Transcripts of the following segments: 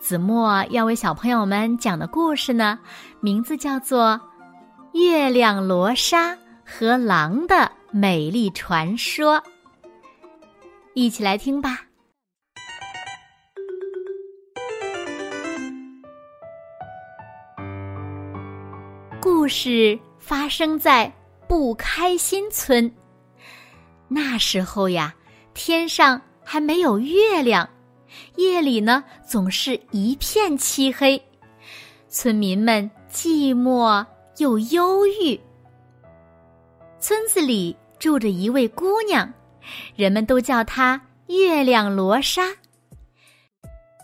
子墨要为小朋友们讲的故事呢，名字叫做《月亮罗莎和狼的美丽传说》。一起来听吧。故事发生在不开心村。那时候呀，天上还没有月亮。夜里呢，总是一片漆黑，村民们寂寞又忧郁。村子里住着一位姑娘，人们都叫她月亮罗莎。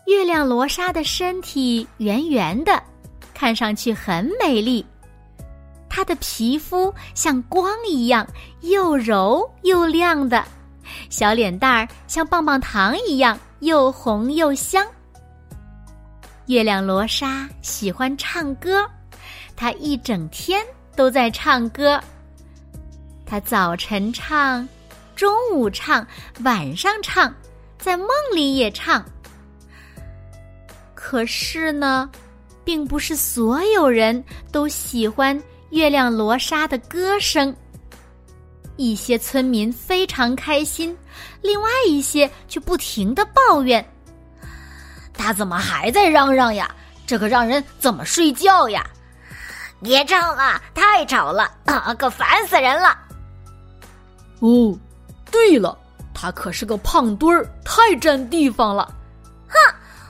月亮罗莎的身体圆圆的，看上去很美丽。她的皮肤像光一样又柔又亮的，小脸蛋儿像棒棒糖一样。又红又香。月亮罗莎喜欢唱歌，她一整天都在唱歌。她早晨唱，中午唱，晚上唱，在梦里也唱。可是呢，并不是所有人都喜欢月亮罗莎的歌声。一些村民非常开心，另外一些却不停的抱怨：“他怎么还在嚷嚷呀？这可让人怎么睡觉呀？别唱了，太吵了，可烦死人了！”哦，对了，他可是个胖墩儿，太占地方了。哼，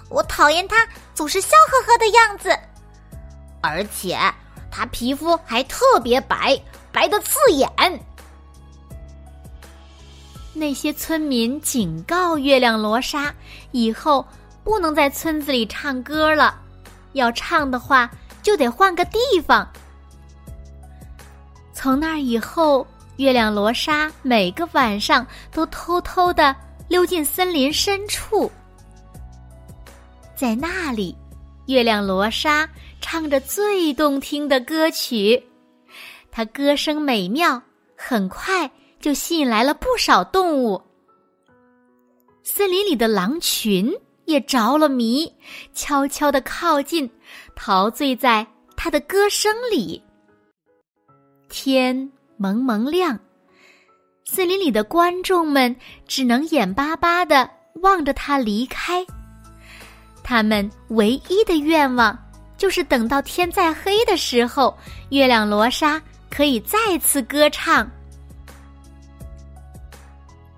我讨厌他总是笑呵呵的样子，而且他皮肤还特别白，白的刺眼。那些村民警告月亮罗莎，以后不能在村子里唱歌了，要唱的话就得换个地方。从那以后，月亮罗莎每个晚上都偷偷的溜进森林深处，在那里，月亮罗莎唱着最动听的歌曲，她歌声美妙，很快。就吸引来了不少动物。森林里的狼群也着了迷，悄悄的靠近，陶醉在他的歌声里。天蒙蒙亮，森林里的观众们只能眼巴巴的望着他离开。他们唯一的愿望就是等到天再黑的时候，月亮罗莎可以再次歌唱。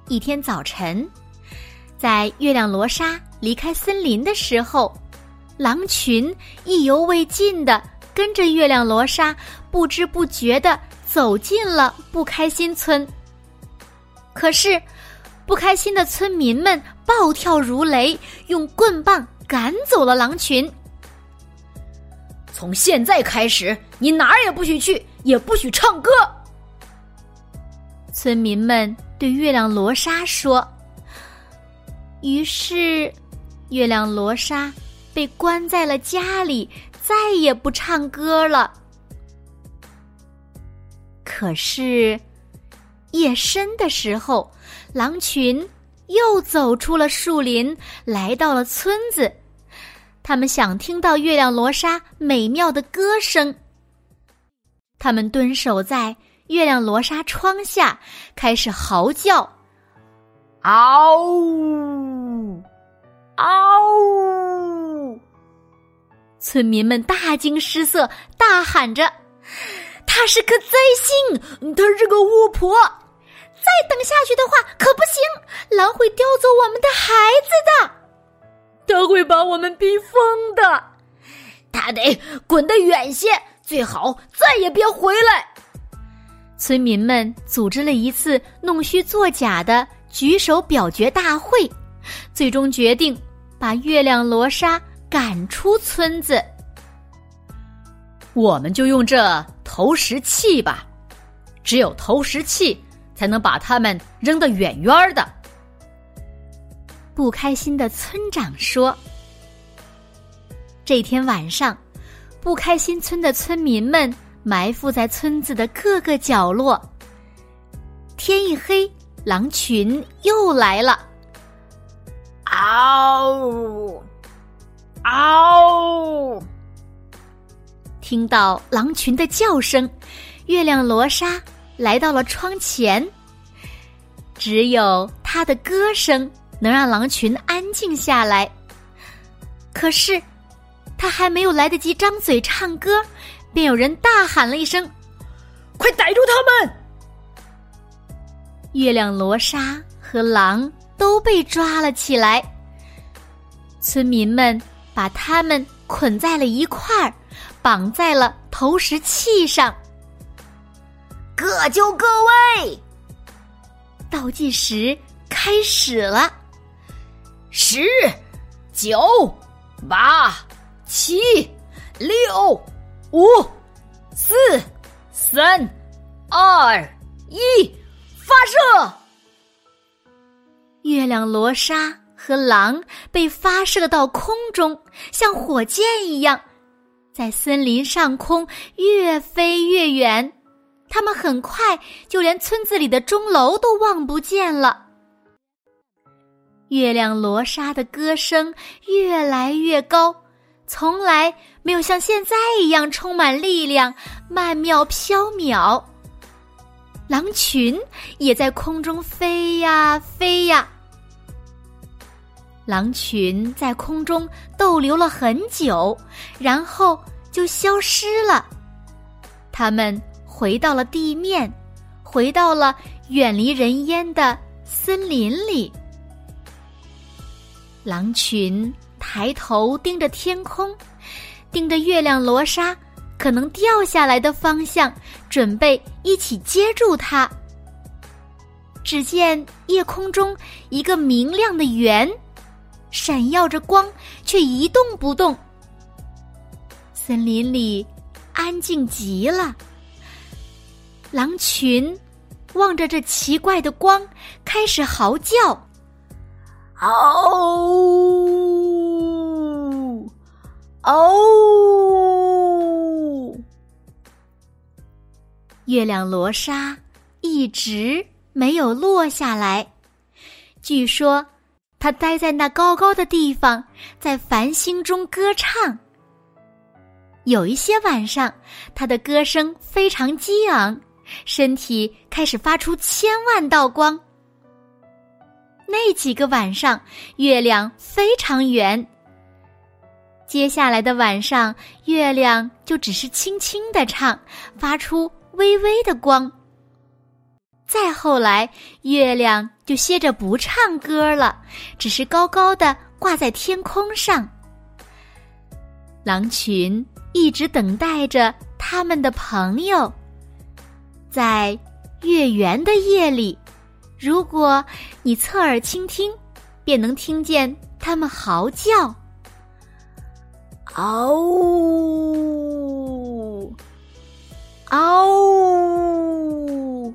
一天早晨，在月亮罗莎离开森林的时候，狼群意犹未尽的跟着月亮罗莎，不知不觉的走进了不开心村。可是，不开心的村民们暴跳如雷，用棍棒赶走了狼群。从现在开始，你哪儿也不许去，也不许唱歌。村民们。对月亮罗莎说。于是，月亮罗莎被关在了家里，再也不唱歌了。可是，夜深的时候，狼群又走出了树林，来到了村子。他们想听到月亮罗莎美妙的歌声。他们蹲守在。月亮罗纱窗下开始嚎叫，嗷呜，嗷呜！村民们大惊失色，大喊着：“他是个灾星，他是个巫婆！再等下去的话可不行，狼会叼走我们的孩子的，他会把我们逼疯的，他得滚得远些，最好再也别回来。”村民们组织了一次弄虚作假的举手表决大会，最终决定把月亮罗莎赶出村子。我们就用这投石器吧，只有投石器才能把它们扔得远远的。不开心的村长说：“这天晚上，不开心村的村民们埋伏在村子的各个角落。天一黑，狼群又来了。嗷！嗷！听到狼群的叫声，月亮罗莎来到了窗前。只有它的歌声。”能让狼群安静下来。可是，他还没有来得及张嘴唱歌，便有人大喊了一声：“快逮住他们！”月亮罗莎和狼都被抓了起来。村民们把他们捆在了一块儿，绑在了投石器上。各就各位，倒计时开始了。十、九、八、七、六、五、四、三、二、一，发射！月亮罗莎和狼被发射到空中，像火箭一样，在森林上空越飞越远。他们很快就连村子里的钟楼都望不见了。月亮罗莎的歌声越来越高，从来没有像现在一样充满力量、曼妙飘渺。狼群也在空中飞呀飞呀。狼群在空中逗留了很久，然后就消失了。他们回到了地面，回到了远离人烟的森林里。狼群抬头盯着天空，盯着月亮罗莎可能掉下来的方向，准备一起接住它。只见夜空中一个明亮的圆，闪耀着光，却一动不动。森林里安静极了。狼群望着这奇怪的光，开始嚎叫。嗷哦哦！月亮罗莎一直没有落下来。据说，它待在那高高的地方，在繁星中歌唱。有一些晚上，它的歌声非常激昂，身体开始发出千万道光。那几个晚上，月亮非常圆。接下来的晚上，月亮就只是轻轻的唱，发出微微的光。再后来，月亮就歇着不唱歌了，只是高高的挂在天空上。狼群一直等待着他们的朋友，在月圆的夜里。如果你侧耳倾听，便能听见他们嚎叫。嗷呜！嗷呜！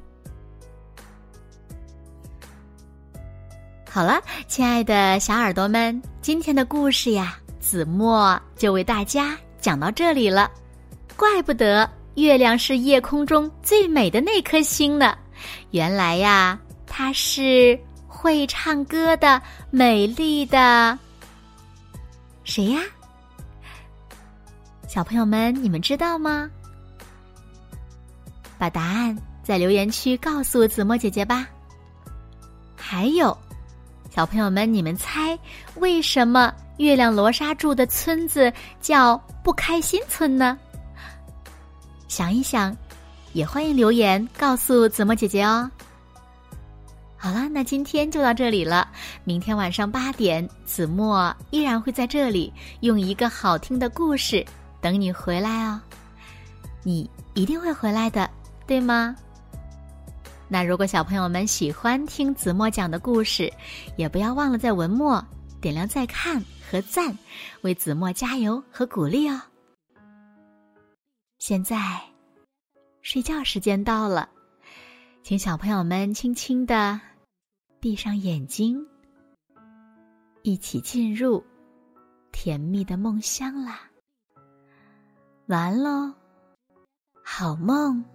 好了，亲爱的小耳朵们，今天的故事呀，子墨就为大家讲到这里了。怪不得月亮是夜空中最美的那颗星呢，原来呀。它是会唱歌的美丽的谁呀？小朋友们，你们知道吗？把答案在留言区告诉子墨姐姐吧。还有，小朋友们，你们猜为什么月亮罗莎住的村子叫不开心村呢？想一想，也欢迎留言告诉子墨姐姐哦。好了，那今天就到这里了。明天晚上八点，子墨依然会在这里用一个好听的故事等你回来哦。你一定会回来的，对吗？那如果小朋友们喜欢听子墨讲的故事，也不要忘了在文末点亮再看和赞，为子墨加油和鼓励哦。现在，睡觉时间到了，请小朋友们轻轻的闭上眼睛，一起进入甜蜜的梦乡啦。完喽，好梦。